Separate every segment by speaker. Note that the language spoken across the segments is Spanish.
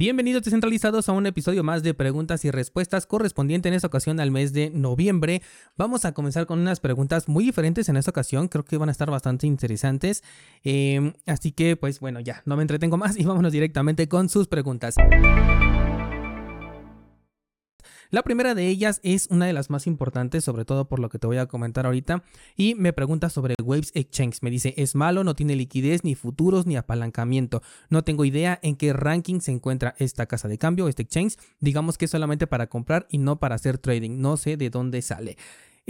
Speaker 1: Bienvenidos descentralizados a un episodio más de preguntas y respuestas correspondiente en esta ocasión al mes de noviembre. Vamos a comenzar con unas preguntas muy diferentes en esta ocasión, creo que van a estar bastante interesantes. Em, así que pues bueno, ya, no me entretengo más y vámonos directamente con sus preguntas. La primera de ellas es una de las más importantes, sobre todo por lo que te voy a comentar ahorita, y me pregunta sobre Waves Exchange. Me dice, es malo, no tiene liquidez, ni futuros, ni apalancamiento. No tengo idea en qué ranking se encuentra esta casa de cambio, este exchange. Digamos que es solamente para comprar y no para hacer trading. No sé de dónde sale.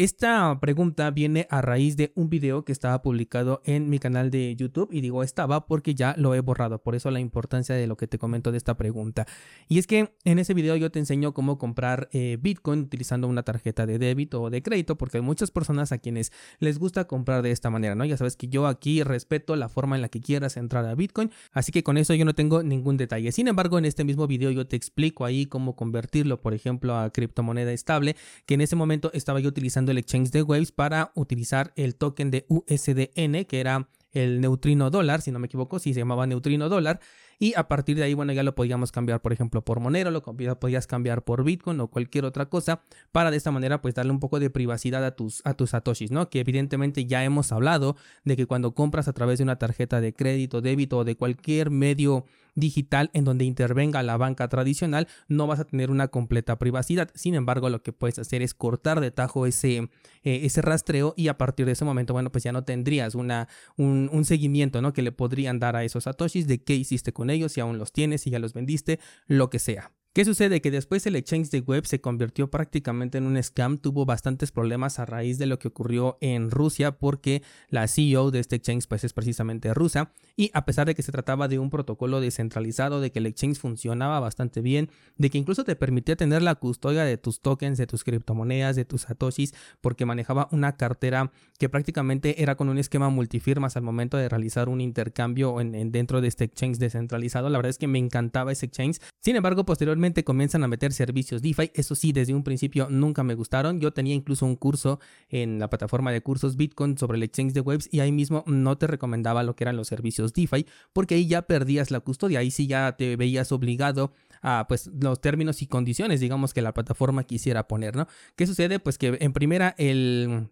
Speaker 1: Esta pregunta viene a raíz de un video que estaba publicado en mi canal de YouTube y digo estaba porque ya lo he borrado, por eso la importancia de lo que te comento de esta pregunta. Y es que en ese video yo te enseño cómo comprar eh, Bitcoin utilizando una tarjeta de débito o de crédito, porque hay muchas personas a quienes les gusta comprar de esta manera, ¿no? Ya sabes que yo aquí respeto la forma en la que quieras entrar a Bitcoin, así que con eso yo no tengo ningún detalle. Sin embargo, en este mismo video yo te explico ahí cómo convertirlo, por ejemplo, a criptomoneda estable, que en ese momento estaba yo utilizando el exchange de Waves para utilizar el token de USDN, que era el neutrino dólar, si no me equivoco, si se llamaba neutrino dólar. Y a partir de ahí, bueno, ya lo podíamos cambiar, por ejemplo, por Monero, lo podías cambiar por Bitcoin o cualquier otra cosa, para de esta manera, pues darle un poco de privacidad a tus, a tus satoshis, ¿no? Que evidentemente ya hemos hablado de que cuando compras a través de una tarjeta de crédito, débito o de cualquier medio digital en donde intervenga la banca tradicional, no vas a tener una completa privacidad. Sin embargo, lo que puedes hacer es cortar de tajo ese, eh, ese rastreo y a partir de ese momento, bueno, pues ya no tendrías una, un, seguimiento, ¿no? Que le podrían dar a esos satoshis de qué hiciste con ellos, si aún los tienes, si ya los vendiste, lo que sea. ¿Qué sucede? Que después el exchange de web se convirtió prácticamente en un scam, tuvo bastantes problemas a raíz de lo que ocurrió en Rusia porque la CEO de este exchange pues es precisamente rusa y a pesar de que se trataba de un protocolo descentralizado, de que el exchange funcionaba bastante bien, de que incluso te permitía tener la custodia de tus tokens, de tus criptomonedas, de tus satoshis, porque manejaba una cartera que prácticamente era con un esquema multifirmas al momento de realizar un intercambio en, dentro de este exchange descentralizado. La verdad es que me encantaba ese exchange. Sin embargo, posteriormente comienzan a meter servicios DeFi. Eso sí, desde un principio nunca me gustaron. Yo tenía incluso un curso en la plataforma de cursos Bitcoin sobre el exchange de webs y ahí mismo no te recomendaba lo que eran los servicios DeFi porque ahí ya perdías la custodia. Ahí sí ya te veías obligado a pues los términos y condiciones, digamos, que la plataforma quisiera poner, ¿no? ¿Qué sucede? Pues que en primera el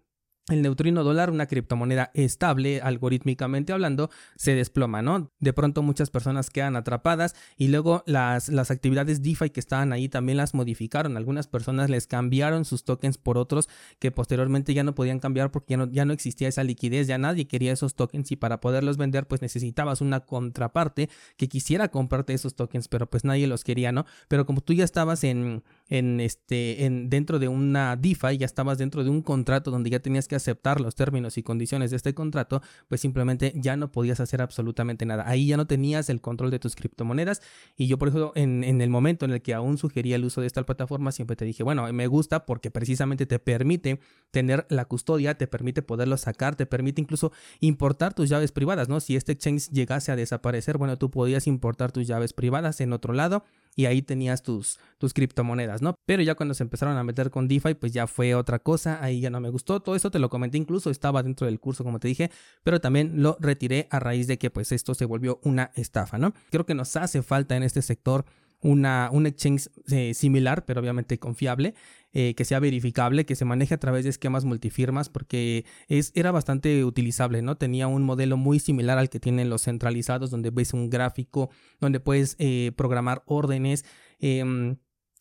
Speaker 1: el neutrino dólar, una criptomoneda estable, algorítmicamente hablando, se desploma, ¿no? De pronto muchas personas quedan atrapadas y luego las, las actividades DeFi que estaban ahí también las modificaron. Algunas personas les cambiaron sus tokens por otros que posteriormente ya no podían cambiar porque ya no, ya no existía esa liquidez, ya nadie quería esos tokens y para poderlos vender pues necesitabas una contraparte que quisiera comprarte esos tokens, pero pues nadie los quería, ¿no? Pero como tú ya estabas en, en este, en, dentro de una DeFi, ya estabas dentro de un contrato donde ya tenías que aceptar los términos y condiciones de este contrato, pues simplemente ya no podías hacer absolutamente nada. Ahí ya no tenías el control de tus criptomonedas y yo por eso en, en el momento en el que aún sugería el uso de esta plataforma, siempre te dije, bueno, me gusta porque precisamente te permite tener la custodia, te permite poderlo sacar, te permite incluso importar tus llaves privadas, ¿no? Si este exchange llegase a desaparecer, bueno, tú podías importar tus llaves privadas en otro lado y ahí tenías tus, tus criptomonedas, ¿no? Pero ya cuando se empezaron a meter con DeFi, pues ya fue otra cosa, ahí ya no me gustó, todo eso te lo comenté incluso, estaba dentro del curso como te dije, pero también lo retiré a raíz de que pues esto se volvió una estafa, ¿no? Creo que nos hace falta en este sector una, un exchange eh, similar, pero obviamente confiable, eh, que sea verificable, que se maneje a través de esquemas multifirmas, porque es, era bastante utilizable, ¿no? Tenía un modelo muy similar al que tienen los centralizados, donde ves un gráfico, donde puedes eh, programar órdenes. Em,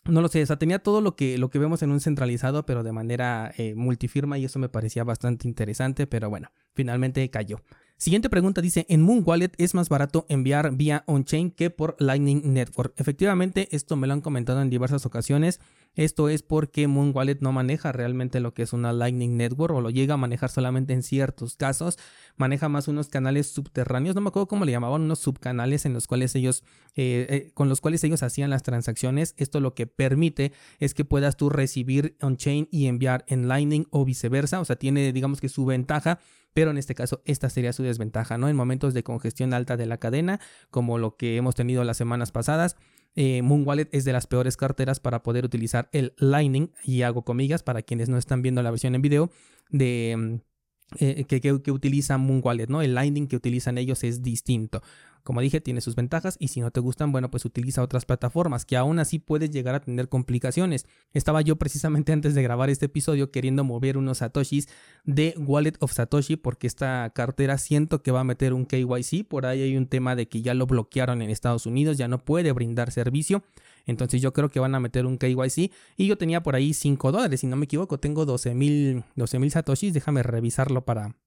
Speaker 1: no lo sé, o sea, tenía todo lo que, lo que vemos en un centralizado, pero de manera multifirma y eso me parecía bastante interesante, pero bueno, finalmente cayó. Siguiente pregunta dice, en Moon Wallet es más barato enviar vía on-chain que por Lightning Network. Efectivamente, esto me lo han comentado en diversas ocasiones. Esto es porque Moon Wallet no maneja realmente lo que es una Lightning Network o lo llega a manejar solamente en ciertos casos. Maneja más unos canales subterráneos, no me acuerdo cómo le llamaban, unos subcanales en los cuales ellos, eh, eh, con los cuales ellos hacían las transacciones. Esto lo que permite es que puedas tú recibir on-chain y enviar en Lightning o viceversa. O sea, tiene digamos que su ventaja pero en este caso esta sería su desventaja, ¿no? En momentos de congestión alta de la cadena, como lo que hemos tenido las semanas pasadas, eh, Moon Wallet es de las peores carteras para poder utilizar el Lightning, y hago comillas para quienes no están viendo la versión en video, de... Mm, eh, que, que, utiliza Moon Wallet, ¿no? El Lightning que utilizan ellos es distinto. Como dije, tiene sus ventajas y si no te gustan, bueno, pues utiliza otras plataformas que aún así puedes llegar a tener complicaciones. Estaba yo precisamente antes de grabar este episodio queriendo mover unos satoshis de Wallet of Satoshi porque esta cartera siento que va a meter un KYC. Por ahí hay un tema de que ya lo bloquearon en Estados Unidos, ya no puede brindar servicio. Entonces yo creo que van a meter un KYC. Y yo tenía por ahí 5 dólares, si no me equivoco, tengo 12 mil satoshis. Déjame revisarlo para,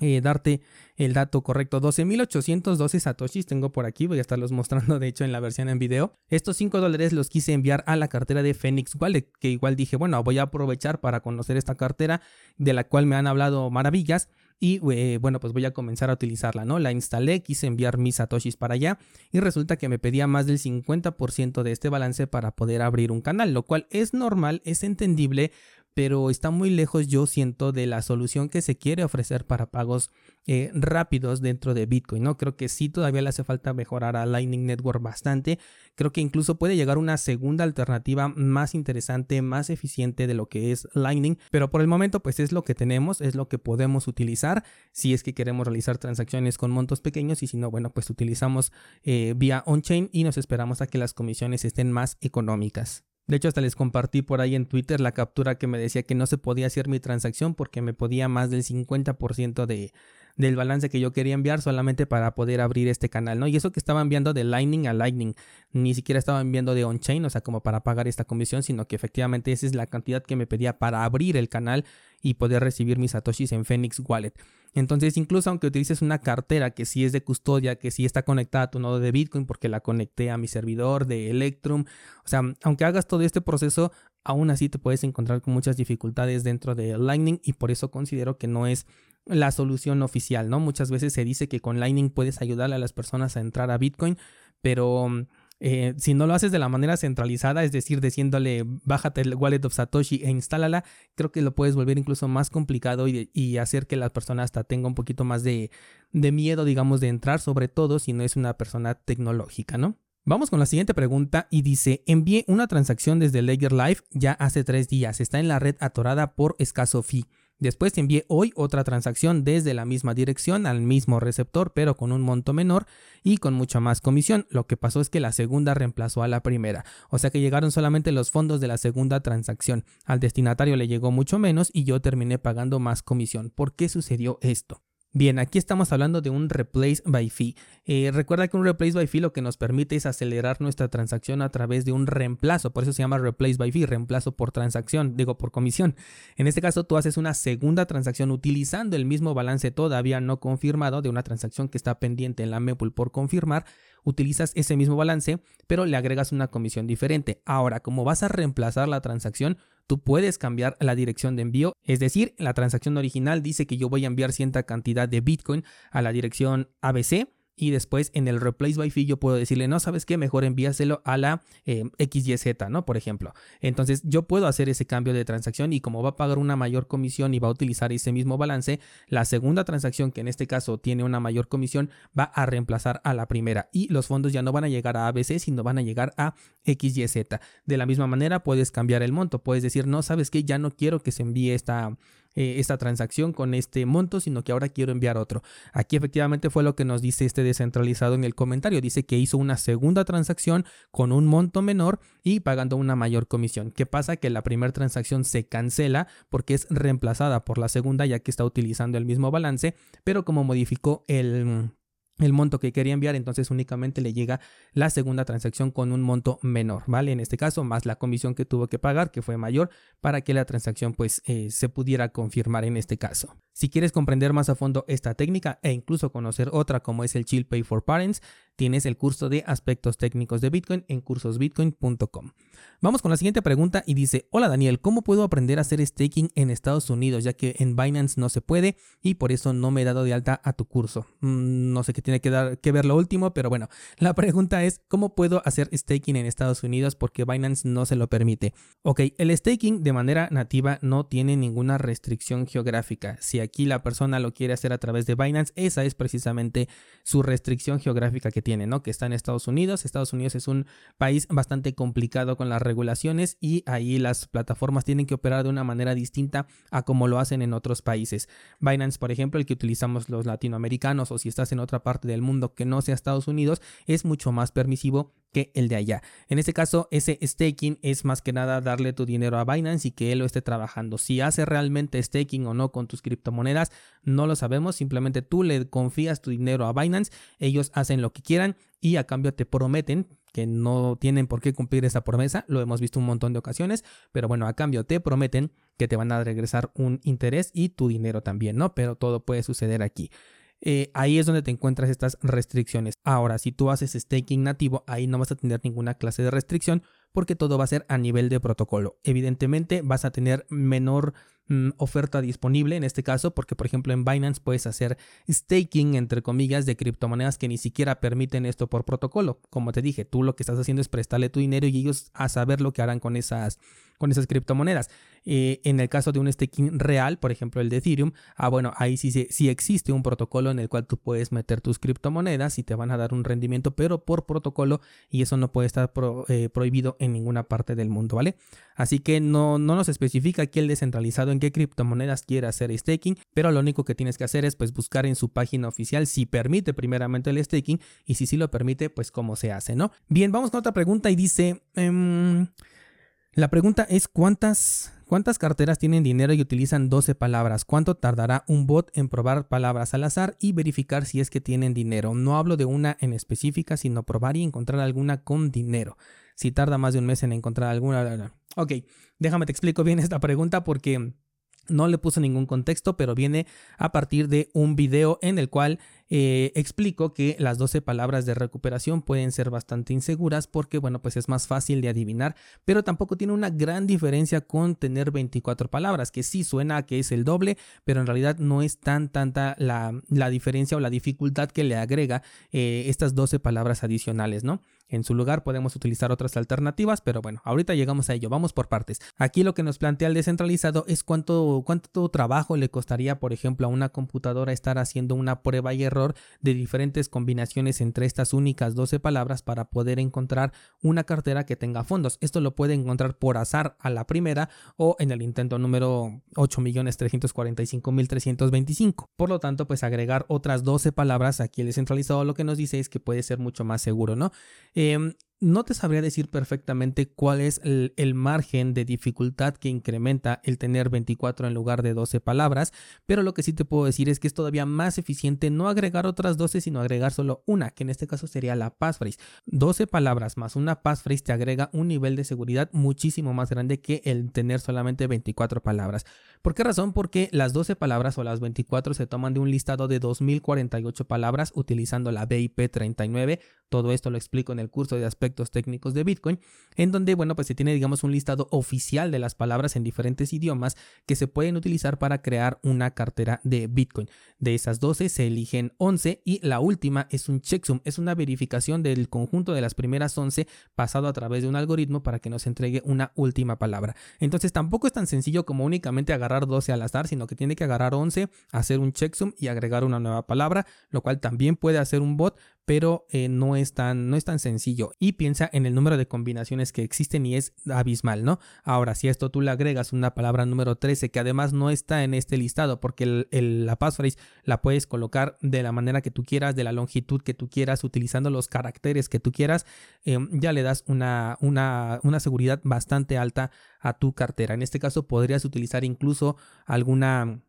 Speaker 1: eh, darte el dato correcto. 12.812 satoshis tengo por aquí, voy a estarlos mostrando de hecho en la versión en video. Estos 5 dólares los quise enviar a la cartera de Phoenix Wallet, que igual dije, bueno, voy a aprovechar para conocer esta cartera de la cual me han hablado maravillas y eh, bueno, pues voy a comenzar a utilizarla, ¿no? La instalé, quise enviar mis satoshis para allá y resulta que me pedía más del 50% de este balance para poder abrir un canal, lo cual es normal, es entendible, pero está muy lejos yo siento de la solución que se quiere ofrecer para pagos eh, rápidos dentro de Bitcoin, ¿no? Creo que sí todavía le hace falta mejorar a Lightning Network bastante, creo que incluso puede llegar una segunda alternativa más interesante, más eficiente de lo que es Lightning, pero por el momento pues es lo que tenemos, es lo que podemos utilizar si es que queremos realizar transacciones con montos pequeños y si no, bueno, pues utilizamos eh, vía on-chain y nos esperamos a que las comisiones estén más económicas. De hecho, hasta les compartí por ahí en Twitter la captura que me decía que no se podía hacer mi transacción porque me podía más del 50% de, del balance que yo quería enviar solamente para poder abrir este canal, ¿no? Y eso que estaba enviando de Lightning a Lightning, ni siquiera estaba enviando de on-chain, o sea, como para pagar esta comisión, sino que efectivamente esa es la cantidad que me pedía para abrir el canal y poder recibir mis satoshis en Phoenix Wallet. Entonces, incluso aunque utilices una cartera que sí es de custodia, que sí está conectada a tu nodo de Bitcoin porque la conecté a mi servidor de Electrum, o sea, aunque hagas todo este proceso, aún así te puedes encontrar con muchas dificultades dentro de Lightning y por eso considero que no es la solución oficial, ¿no? Muchas veces se dice que con Lightning puedes ayudarle a las personas a entrar a Bitcoin, pero eh, si no lo haces de la manera centralizada, es decir, diciéndole bájate el wallet of Satoshi e instálala, creo que lo puedes volver incluso más complicado y, hacer que la persona hasta tenga un poquito más de, de miedo, digamos, de entrar, sobre todo si no es una persona tecnológica, ¿no? Vamos con la siguiente pregunta y dice, envié una transacción desde Ledger Live ya hace tres días, está en la red atorada por escaso fee. Después te envié hoy otra transacción desde la misma dirección al mismo receptor, pero con un monto menor y con mucha más comisión. Lo que pasó es que la segunda reemplazó a la primera, o sea que llegaron solamente los fondos de la segunda transacción. Al destinatario le llegó mucho menos y yo terminé pagando más comisión. ¿Por qué sucedió esto? Bien, aquí estamos hablando de un replace by fee. Eh, recuerda que un replace by fee lo que nos permite es acelerar nuestra transacción a través de un reemplazo, por eso se llama replace by fee, reemplazo por transacción, digo por comisión. En este caso tú haces una segunda transacción utilizando el mismo balance todavía no confirmado de una transacción que está pendiente en la mempool por confirmar, utilizas ese mismo balance, pero le agregas una comisión diferente. Ahora, como vas a reemplazar la transacción, tú puedes cambiar la dirección de envío. Es decir, la transacción original dice que yo voy a enviar cierta cantidad de Bitcoin a la dirección ABC y después en el replace by fee yo puedo decirle, no, ¿sabes qué? Mejor envíaselo a la eh, XYZ, ¿no? Por ejemplo. Entonces yo puedo hacer ese cambio de transacción y como va a pagar una mayor comisión y va a utilizar ese mismo balance, la segunda transacción, que en este caso tiene una mayor comisión, va a reemplazar a la primera y los fondos ya no van a llegar a ABC, sino van a llegar a XYZ. De la misma manera puedes cambiar el monto, puedes decir, no, ¿sabes qué? Ya no quiero que se envíe esta eh, esta transacción con este monto, sino que ahora quiero enviar otro. Aquí efectivamente fue lo que nos dice este descentralizado en el comentario. Dice que hizo una segunda transacción con un monto menor y pagando una mayor comisión. ¿Qué pasa? Que la primera transacción se cancela porque es reemplazada por la segunda ya que está utilizando el mismo balance, pero como modificó el el monto que quería enviar, entonces únicamente le llega la segunda transacción con un monto menor, ¿vale? En este caso, más la comisión que tuvo que pagar, que fue mayor, para que la transacción pues eh, se pudiera confirmar en este caso. Si quieres comprender más a fondo esta técnica e incluso conocer otra como es el Chill Pay for Parents, tienes el curso de aspectos técnicos de Bitcoin en cursosbitcoin.com. Vamos con la siguiente pregunta y dice, hola Daniel, ¿cómo puedo aprender a hacer staking en Estados Unidos ya que en Binance no se puede y por eso no me he dado de alta a tu curso? Mm, no sé qué tiene que, dar, que ver lo último, pero bueno, la pregunta es, ¿cómo puedo hacer staking en Estados Unidos porque Binance no se lo permite? Ok, el staking de manera nativa no tiene ninguna restricción geográfica. Si aquí la persona lo quiere hacer a través de Binance, esa es precisamente su restricción geográfica que tiene, ¿no? Que está en Estados Unidos. Estados Unidos es un país bastante complicado con las regulaciones y ahí las plataformas tienen que operar de una manera distinta a como lo hacen en otros países. Binance, por ejemplo, el que utilizamos los latinoamericanos o si estás en otra parte del mundo que no sea Estados Unidos, es mucho más permisivo que el de allá. En este caso, ese staking es más que nada darle tu dinero a Binance y que él lo esté trabajando. Si hace realmente staking o no con tus criptomonedas, no lo sabemos. Simplemente tú le confías tu dinero a Binance, ellos hacen lo que quieran y a cambio te prometen que no tienen por qué cumplir esa promesa, lo hemos visto un montón de ocasiones, pero bueno, a cambio te prometen que te van a regresar un interés y tu dinero también, ¿no? Pero todo puede suceder aquí. Eh, ahí es donde te encuentras estas restricciones. Ahora, si tú haces staking nativo, ahí no vas a tener ninguna clase de restricción porque todo va a ser a nivel de protocolo. Evidentemente vas a tener menor mm, oferta disponible en este caso porque por ejemplo en Binance puedes hacer staking entre comillas de criptomonedas que ni siquiera permiten esto por protocolo. Como te dije, tú lo que estás haciendo es prestarle tu dinero y ellos a saber lo que harán con esas con esas criptomonedas. Eh, en el caso de un staking real, por ejemplo el de Ethereum, ah, bueno, ahí sí, sí existe un protocolo en el cual tú puedes meter tus criptomonedas y te van a dar un rendimiento, pero por protocolo y eso no puede estar eh, prohibido en ninguna parte del mundo, ¿vale? Así que no, no nos especifica aquí el descentralizado en qué criptomonedas quiere hacer staking, pero lo único que tienes que hacer es pues buscar en su página oficial si permite primeramente el staking y si sí lo permite, pues cómo se hace, ¿no? Bien, vamos con otra pregunta y dice... Em, la pregunta es cuántas, cuántas carteras tienen dinero y utilizan 12 palabras. ¿Cuánto tardará un bot en probar palabras al azar y verificar si es que tienen dinero? No hablo de una en específica, sino probar y encontrar alguna con dinero. Si tarda más de un mes en encontrar alguna... Ok, déjame te explico bien esta pregunta porque no le puse ningún contexto, pero viene a partir de un video en el cual eh, explico que las 12 palabras de recuperación pueden ser bastante inseguras porque, bueno, pues es más fácil de adivinar, pero tampoco tiene una gran diferencia con tener 24 palabras, que sí suena a que es el doble, pero en realidad no es tan tanta la, diferencia o la dificultad que le agrega eh, estas 12 palabras adicionales, ¿no? En su lugar podemos utilizar otras alternativas, pero bueno, ahorita llegamos a ello, vamos por partes. Aquí lo que nos plantea el descentralizado es cuánto, cuánto trabajo le costaría, por ejemplo, a una computadora estar haciendo una prueba y error de diferentes combinaciones entre estas únicas 12 palabras para poder encontrar una cartera que tenga fondos. Esto lo puede encontrar por azar a la primera o en el intento número 8.345.325. Por lo tanto, pues agregar otras 12 palabras aquí el descentralizado lo que nos dice es que puede ser mucho más seguro, ¿no? Eh, no te sabría decir perfectamente cuál es el, margen de dificultad que incrementa el tener 24 en lugar de 12 palabras, pero lo que sí te puedo decir es que es todavía más eficiente no agregar otras 12, sino agregar solo una, que en este caso sería la passphrase. 12 palabras más una passphrase te agrega un nivel de seguridad muchísimo más grande que el tener solamente 24 palabras. ¿Por qué razón? Porque las 12 palabras o las 24 se toman de un listado de 2048 palabras utilizando la BIP 39. Todo esto lo explico en el curso de aspecto técnicos de Bitcoin, en donde, bueno, pues se tiene, digamos, un listado oficial de las palabras en diferentes idiomas que se pueden utilizar para crear una cartera de Bitcoin. De esas 12 se eligen 11 y la última es un checksum, es una verificación del conjunto de las primeras 11 pasado a través de un algoritmo para que nos entregue una última palabra. Entonces tampoco es tan sencillo como únicamente agarrar 12 al azar, sino que tiene que agarrar 11, hacer un checksum y agregar una nueva palabra, lo cual también puede hacer un bot, pero eh, no, es tan, no es tan sencillo. Y piensa en el número de combinaciones que existen y es abismal, ¿no? Ahora, si a esto tú le agregas una palabra número 13 que además no está en este listado, porque la passphrase la puedes colocar de la manera que tú quieras, de la longitud que tú quieras, utilizando los caracteres que tú quieras, em, ya le das una, una, una seguridad bastante alta a tu cartera. En este caso podrías utilizar incluso alguna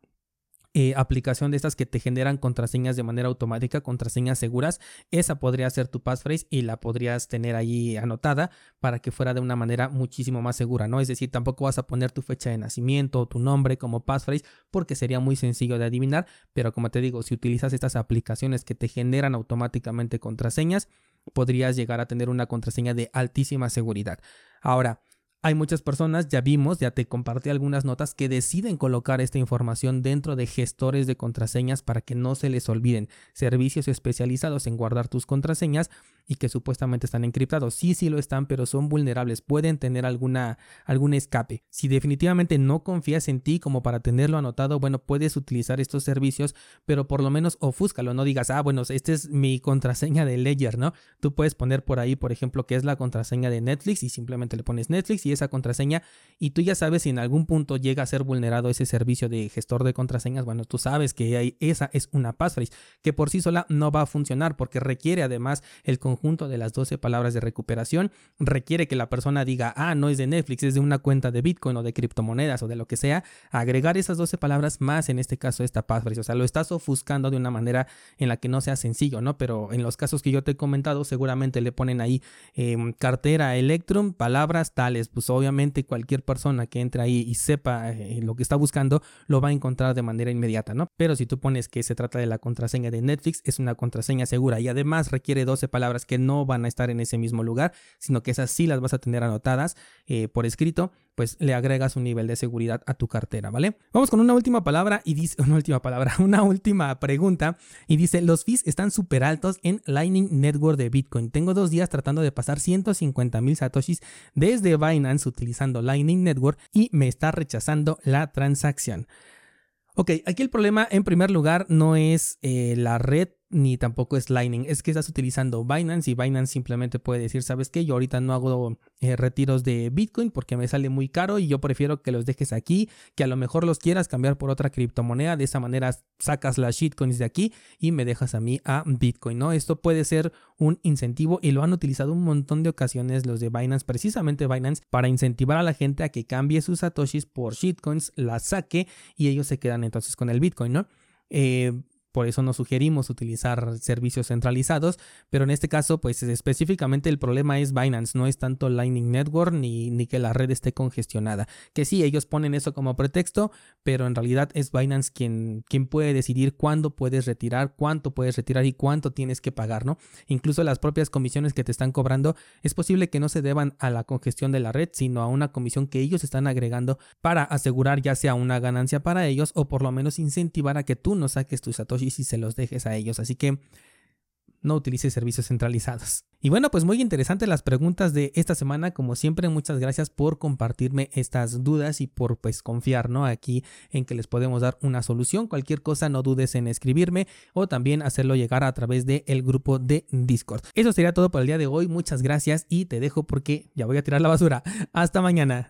Speaker 1: eh, aplicación de estas que te generan contraseñas de manera automática, contraseñas seguras, esa podría ser tu passphrase y la podrías tener ahí anotada para que fuera de una manera muchísimo más segura, ¿no? Es decir, tampoco vas a poner tu fecha de nacimiento o tu nombre como passphrase porque sería muy sencillo de adivinar, pero como te digo, si utilizas estas aplicaciones que te generan automáticamente contraseñas, podrías llegar a tener una contraseña de altísima seguridad. Ahora, hay muchas personas, ya vimos, ya te compartí algunas notas que deciden colocar esta información dentro de gestores de contraseñas para que no se les olviden. Servicios especializados en guardar tus contraseñas y que supuestamente están encriptados. Sí, sí lo están, pero son vulnerables, pueden tener alguna, algún escape. Si definitivamente no confías en ti como para tenerlo anotado, bueno, puedes utilizar estos servicios, pero por lo menos ofúscalo, no digas, ah, bueno, esta es mi contraseña de Ledger, ¿no? Tú puedes poner por ahí, por ejemplo, que es la contraseña de Netflix y simplemente le pones Netflix y esa contraseña y tú ya sabes si en algún punto llega a ser vulnerado ese servicio de gestor de contraseñas, bueno, tú sabes que esa es una passphrase que por sí sola no va a funcionar porque requiere además el conjunto de las 12 palabras de recuperación, requiere que la persona diga, ah, no es de Netflix, es de una cuenta de Bitcoin o de criptomonedas o de lo que sea, agregar esas 12 palabras más en este caso esta passphrase, o sea, lo estás ofuscando de una manera en la que no sea sencillo, ¿no? Pero en los casos que yo te he comentado, seguramente le ponen ahí em, cartera Electrum, palabras tales, pues obviamente cualquier persona que entre ahí y sepa eh, lo que está buscando, lo va a encontrar de manera inmediata, ¿no? Pero si tú pones que se trata de la contraseña de Netflix, es una contraseña segura y además requiere 12 palabras que no van a estar en ese mismo lugar, sino que esas sí las vas a tener anotadas eh, por escrito, pues le agregas un nivel de seguridad a tu cartera, ¿vale? Vamos con una última palabra y dice, una última palabra, una última pregunta y dice, los fees están súper altos en Lightning Network de Bitcoin. Tengo dos días tratando de pasar 150 mil satoshis desde Binance utilizando Lightning Network y me está rechazando la transacción. Ok, aquí el problema en primer lugar no es eh, la red ni tampoco es Lightning. Es que estás utilizando Binance y Binance simplemente puede decir, ¿sabes qué? Yo ahorita no hago eh, retiros de Bitcoin porque me sale muy caro y yo prefiero que los dejes aquí, que a lo mejor los quieras cambiar por otra criptomoneda. De esa manera sacas las shitcoins de aquí y me dejas a mí a Bitcoin, ¿no? Esto puede ser un incentivo y lo han utilizado un montón de ocasiones los de Binance, precisamente Binance, para incentivar a la gente a que cambie sus satoshis por shitcoins, las saque y ellos se quedan entonces con el Bitcoin, ¿no? Eh, por eso no sugerimos utilizar servicios centralizados, pero en este caso, pues específicamente el problema es Binance, no es tanto Lightning Network ni, ni que la red esté congestionada. Que sí, ellos ponen eso como pretexto, pero en realidad es Binance quien, quien puede decidir cuándo puedes retirar, cuánto puedes retirar y cuánto tienes que pagar, ¿no? Incluso las propias comisiones que te están cobrando, es posible que no se deban a la congestión de la red, sino a una comisión que ellos están agregando para asegurar ya sea una ganancia para ellos o por lo menos incentivar a que tú no saques tus satoshis y si se los dejes a ellos. Así que no utilice servicios centralizados. Y bueno, pues muy interesantes las preguntas de esta semana. Como siempre, muchas gracias por compartirme estas dudas y por pues confiar, ¿no? Aquí en que les podemos dar una solución. Cualquier cosa no dudes en escribirme o también hacerlo llegar a través del el grupo de Discord. Eso sería todo por el día de hoy. Muchas gracias y te dejo porque ya voy a tirar la basura. Hasta mañana.